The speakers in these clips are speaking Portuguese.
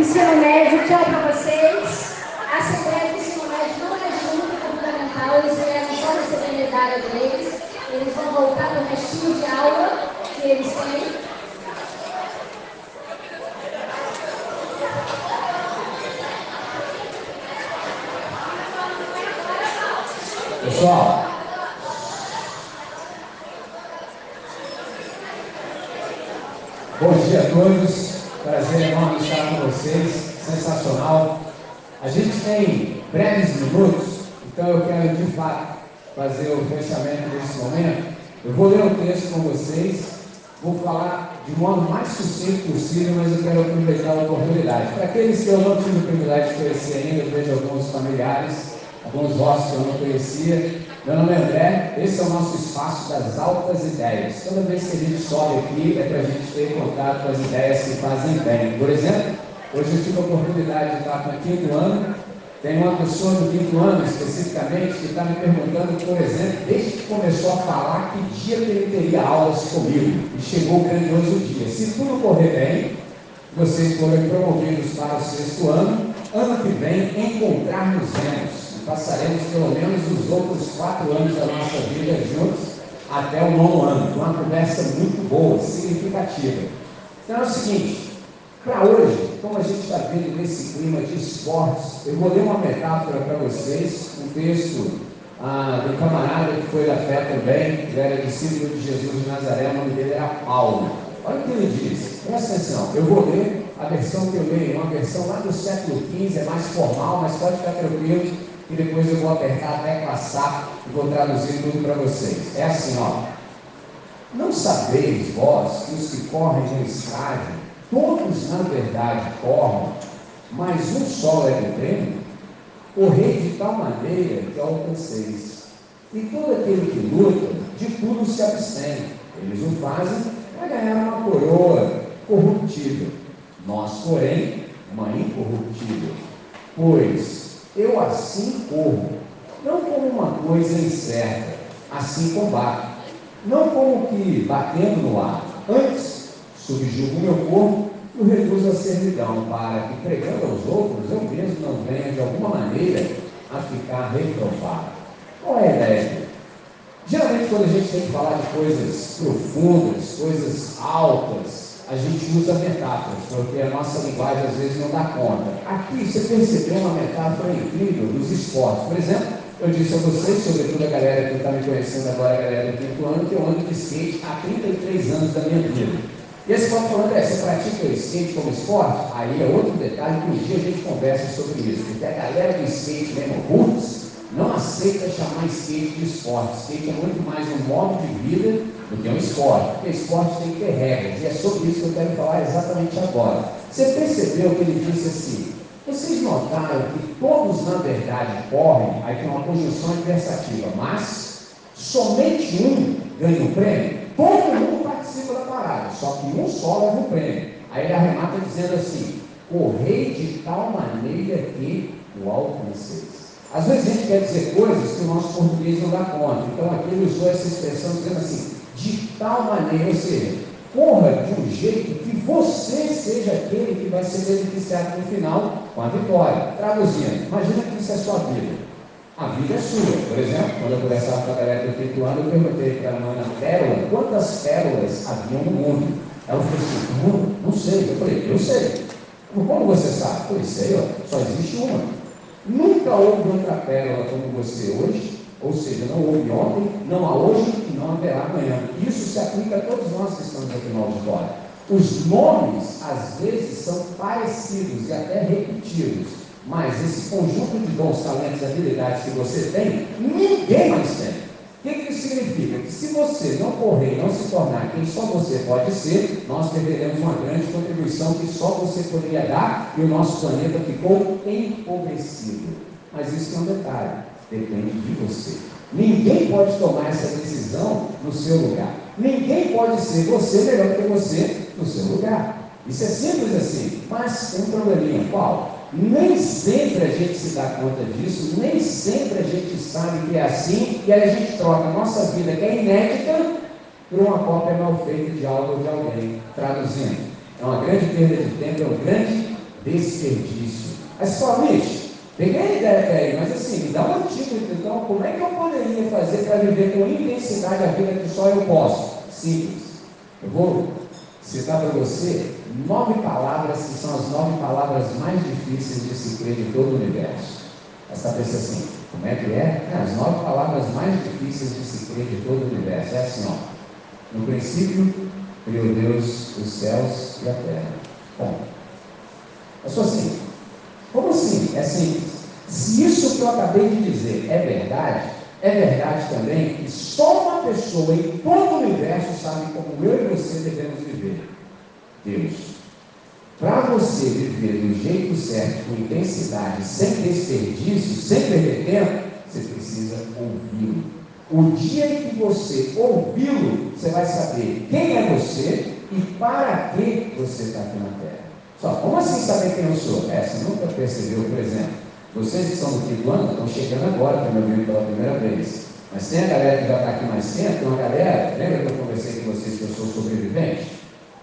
ensino médio, tchau para vocês. A Assembleia de Ensino Médio não é junto com fundamental, eles vieram só receber medalha deles. Eles vão voltar para o restinho de aula que eles têm. Pessoal, bom dia a todos. Prazer enorme estar com vocês. Sensacional. A gente tem breves minutos, então eu quero de fato fazer o fechamento desse momento. Eu vou ler o texto com vocês, vou falar de modo mais sucinto possível, mas eu quero aproveitar a oportunidade. Para aqueles que eu não tive o privilégio de conhecer ainda, eu vejo alguns familiares alguns vossos que eu não conhecia. Meu nome é André, esse é o nosso espaço das altas ideias. Toda vez que a gente sobe aqui, é para a gente ter contato com as ideias que fazem bem. Por exemplo, hoje eu tive a oportunidade de estar no quinto ano. Tem uma pessoa do quinto ano, especificamente, que está me perguntando, por exemplo, desde que começou a falar, que dia que ele teria aulas comigo. E chegou o grandioso dia. Se tudo correr bem, vocês forem promovidos para o sexto ano, ano que vem, encontrar-nos-emos passaremos pelo menos os outros quatro anos da nossa vida juntos até o nono ano. Uma conversa muito boa, significativa. Então é o seguinte, para hoje, como a gente está vendo nesse clima de esportes, eu vou ler uma metáfora para vocês, um texto ah, do camarada que foi da fé também, que era discípulo de Jesus de Nazaré, o nome dele era Paulo. Olha o que ele diz, presta atenção, eu vou ler a versão que eu leio, é uma versão lá do século XV, é mais formal, mas pode ficar tranquilo, e depois eu vou apertar a tecla SAP e vou traduzir tudo para vocês. É assim, ó. Não sabeis vós que os que correm no estádio, todos na verdade correm, mas um só é o prêmio? Correi de tal maneira que alcanceis. E todo aquele que luta, de tudo se abstém. Eles o fazem para ganhar uma coroa corruptível. Nós, porém, uma incorruptível. Pois eu assim corro, não como uma coisa incerta, assim combato, não como que batendo no ar, antes subjugo meu corpo e o reduzo à servidão, para que pregando aos outros eu mesmo não venha de alguma maneira a ficar reprovado. Qual é a ideia? Geralmente quando a gente tem que falar de coisas profundas, coisas altas, a gente usa metáforas, porque a nossa linguagem às vezes não dá conta. Aqui você percebeu uma metáfora incrível dos esportes. Por exemplo, eu disse a vocês, sobretudo a galera que está me conhecendo agora, a galera do quinto ano, que eu ando de skate há 33 anos da minha vida. E esse pode falando, é, você pratica skate como esporte? Aí é outro detalhe que um dia a gente conversa sobre isso. Porque a galera do skate mesmo, roots, não aceita chamar skate de esporte. Skate é muito mais um modo de vida do que um esporte. Porque esporte tem que ter regras. E é sobre isso que eu quero falar exatamente agora. Você percebeu que ele disse assim? Vocês notaram que todos, na verdade, correm, aí tem uma conjunção adversativa, mas somente um ganha o prêmio? Participa da parada, só que um só leva o prêmio. Aí ele arremata dizendo assim: correi de tal maneira que o alcanceis. Às vezes a gente quer dizer coisas que o nosso português não dá conta. Então aqui ele usou essa expressão dizendo assim, de tal maneira, ou seja, corra de um jeito que você seja aquele que vai ser beneficiado no final com a vitória. Traduzindo, imagina que isso é sua vida. A vida é sua. Por exemplo, quando eu conversava com a galera do quinto ano, eu perguntei para a Ana Pérola quantas pérolas haviam no mundo. Ela falou assim, mundo? Não sei. Eu falei, eu sei. Como você sabe? Eu falei, sei, ó, só existe uma. Nunca houve outra pérola como você hoje, ou seja, não houve ontem, não há hoje e não haverá amanhã. Isso se aplica a todos nós que estamos aqui no auditório. Os nomes, às vezes, são parecidos e até repetidos, mas esse conjunto de dons, talentos e habilidades que você tem, ninguém mais tem. O que, que isso significa? Que se você não correr não se tornar quem só você pode ser, nós perderemos uma grande contribuição que só você poderia dar e o nosso planeta ficou empobrecido. Mas isso é um detalhe, depende de você. Ninguém pode tomar essa decisão no seu lugar. Ninguém pode ser você melhor que você no seu lugar. Isso é simples assim, mas tem um probleminha. Qual? Nem sempre a gente se dá conta disso, nem sempre a gente sabe que é assim, e aí a gente troca a nossa vida, que é inédita, por uma cópia mal feita de algo de alguém. Traduzindo, é uma grande perda de tempo, é um grande desperdício. Fala, Mitch, peguei a ideia aí, mas assim, me dá um antídoto, então, como é que eu poderia fazer para viver com intensidade a vida que só eu posso? Simples. Eu vou citar para você nove palavras que são as nove palavras mais difíceis de se crer de todo o universo. Essa pensa assim, como é que é? é? As nove palavras mais difíceis de se crer de todo o universo. É assim, ó. No princípio, criou Deus os céus e a terra. Bom, eu sou assim. Como assim? É simples. Se isso que eu acabei de dizer é verdade, é verdade também que só uma pessoa em todo o universo sabe como eu e você devemos viver. Deus. Para você viver do jeito certo, com intensidade, sem desperdício, sem perder tempo, você precisa ouvi-lo. O dia em que você ouvi-lo, você vai saber quem é você e para que você está aqui na Terra. Só, como assim saber quem eu sou? É, você nunca percebeu, por exemplo. Vocês que são do quinto ano estão chegando agora, estão me ouvindo pela primeira vez. Mas tem a galera que já está aqui mais tempo, tem uma galera, lembra que eu conversei com vocês que eu sou sobrevivente?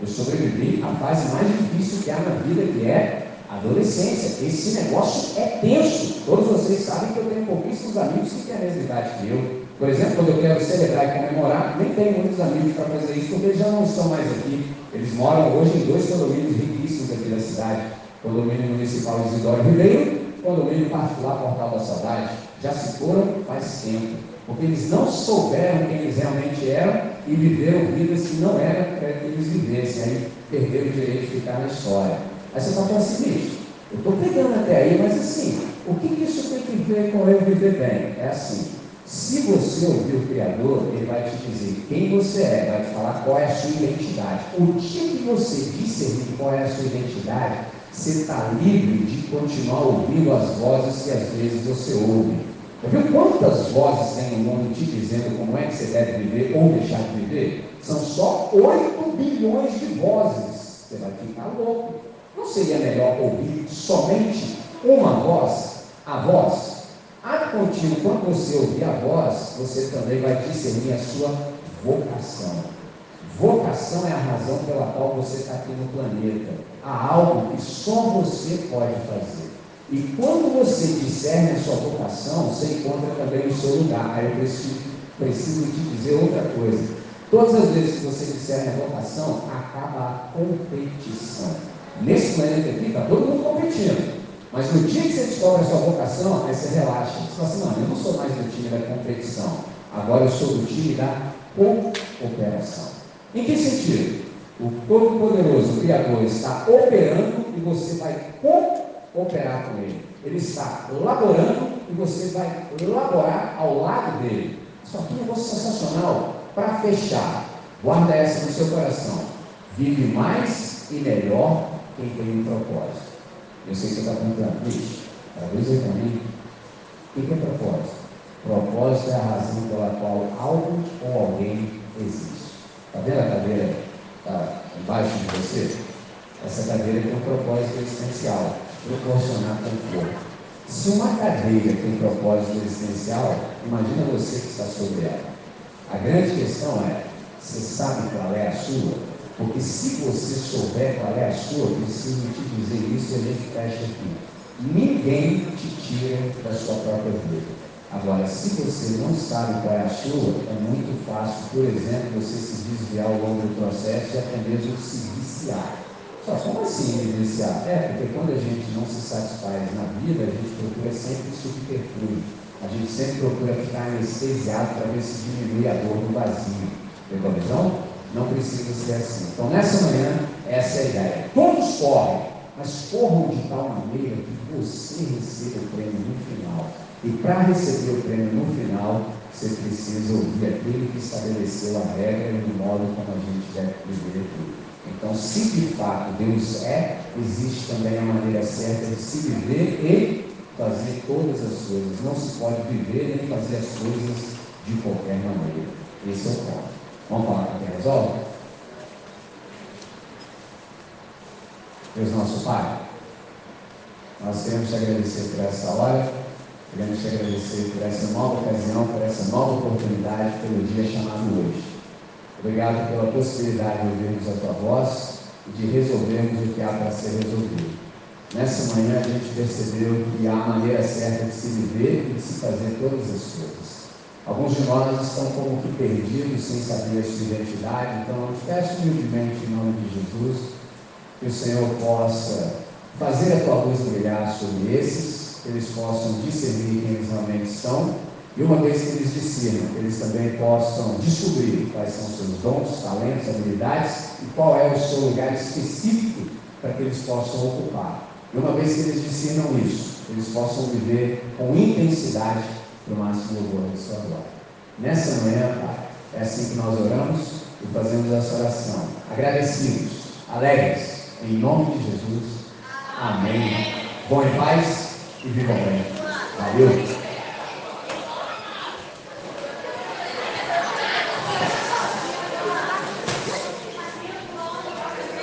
Eu sobrevivi à fase mais difícil que há na vida, que é a adolescência. Esse negócio é tenso. Todos vocês sabem que eu tenho pouquíssimos amigos que têm a mesma idade que eu. Por exemplo, quando eu quero celebrar e comemorar, nem tenho muitos amigos para fazer isso, porque eles já não estão mais aqui. Eles moram hoje em dois condomínios riquíssimos aqui da cidade. Condomínio Municipal Isidoro Ribeiro condomínio particular Portal da Saudade já se foram faz tempo, porque eles não souberam quem eles realmente eram e viveram vidas que não eram para que eles vivessem, aí perderam o direito de ficar na história. Aí você fala assim, bicho, eu estou pegando até aí, mas assim, o que, que isso tem que ver com eu viver bem? É assim, se você ouvir o Criador, ele vai te dizer quem você é, vai te falar qual é a sua identidade. O dia que você discernir qual é a sua identidade, você está livre de continuar ouvindo as vozes que às vezes você ouve. Já viu quantas vozes tem no mundo te dizendo como é que você deve viver ou deixar de viver? São só 8 bilhões de vozes. Você vai ficar louco. Não seria melhor ouvir somente uma voz? A voz. A contínuo, quando você ouvir a voz, você também vai discernir a sua vocação. Vocação é a razão pela qual você está aqui no planeta. Há algo que só você pode fazer. E quando você discerne a sua vocação, você encontra também o seu lugar. Aí eu preciso, preciso te dizer outra coisa. Todas as vezes que você discerne a vocação, acaba a competição. Nesse planeta aqui está todo mundo competindo. Mas no dia que você descobre a sua vocação, aí você relaxa. Você fala assim, não, eu não sou mais do time da competição. Agora eu sou do time da cooperação. Em que sentido? O Todo-Poderoso, Criador, está operando e você vai cooperar com Ele. Ele está laborando e você vai laborar ao lado dele. Isso aqui é um sensacional. Para fechar, guarda essa no seu coração. Vive mais e melhor quem tem um propósito. Eu sei que você está perguntando, bicho, aí para mim. O que é propósito? Propósito é a razão pela qual algo ou alguém existe. Está vendo a cadeira está embaixo de você? Essa cadeira tem um propósito existencial, proporcionar conforto. Se uma cadeira tem propósito existencial, imagina você que está sobre ela. A grande questão é, você sabe qual é a sua? Porque se você souber qual é a sua, preciso te dizer isso e a gente fecha aqui. Ninguém te tira da sua própria vida. Agora, se você não sabe qual é a sua, é muito fácil, por exemplo, você se desviar ao longo do processo e até mesmo se viciar. Só como assim viciar? É, porque quando a gente não se satisfaz na vida, a gente procura sempre subterfúgio. A gente sempre procura ficar anestesiado para ver se diminui a dor do vazio. Pegou a visão? Não precisa ser assim. Então, nessa manhã, essa é a ideia. Todos correm, mas corram de tal maneira que você receba o prêmio no final. E para receber o prêmio no final, você precisa ouvir aquele que estabeleceu a regra e o modo como a gente deve viver tudo. Então, se de fato Deus é, existe também a maneira certa de se viver e fazer todas as coisas. Não se pode viver nem fazer as coisas de qualquer maneira. Esse é o ponto. Vamos falar com quem resolve? Deus nosso Pai, nós queremos te agradecer por essa hora. Queremos te agradecer por essa nova ocasião, por essa nova oportunidade, pelo dia chamado hoje. Obrigado pela possibilidade de ouvirmos a tua voz e de resolvermos o que há para ser resolvido. Nessa manhã a gente percebeu que há a maneira certa de se viver e de se fazer todas as coisas. Alguns de nós estão como que perdidos, sem saber a sua identidade, então eu te peço humildemente em nome de Jesus que o Senhor possa fazer a tua luz brilhar sobre esses, que eles possam discernir quem eles realmente são, e uma vez que eles discernam, eles também possam descobrir quais são seus dons, talentos, habilidades e qual é o seu lugar específico para que eles possam ocupar. E uma vez que eles discernam isso, eles possam viver com intensidade o máximo louvor de sua glória. Nessa manhã, Pai, é assim que nós oramos e fazemos essa oração. Agradecidos, alegres, em nome de Jesus. Amém. Bom em paz e vivam bem. Valeu.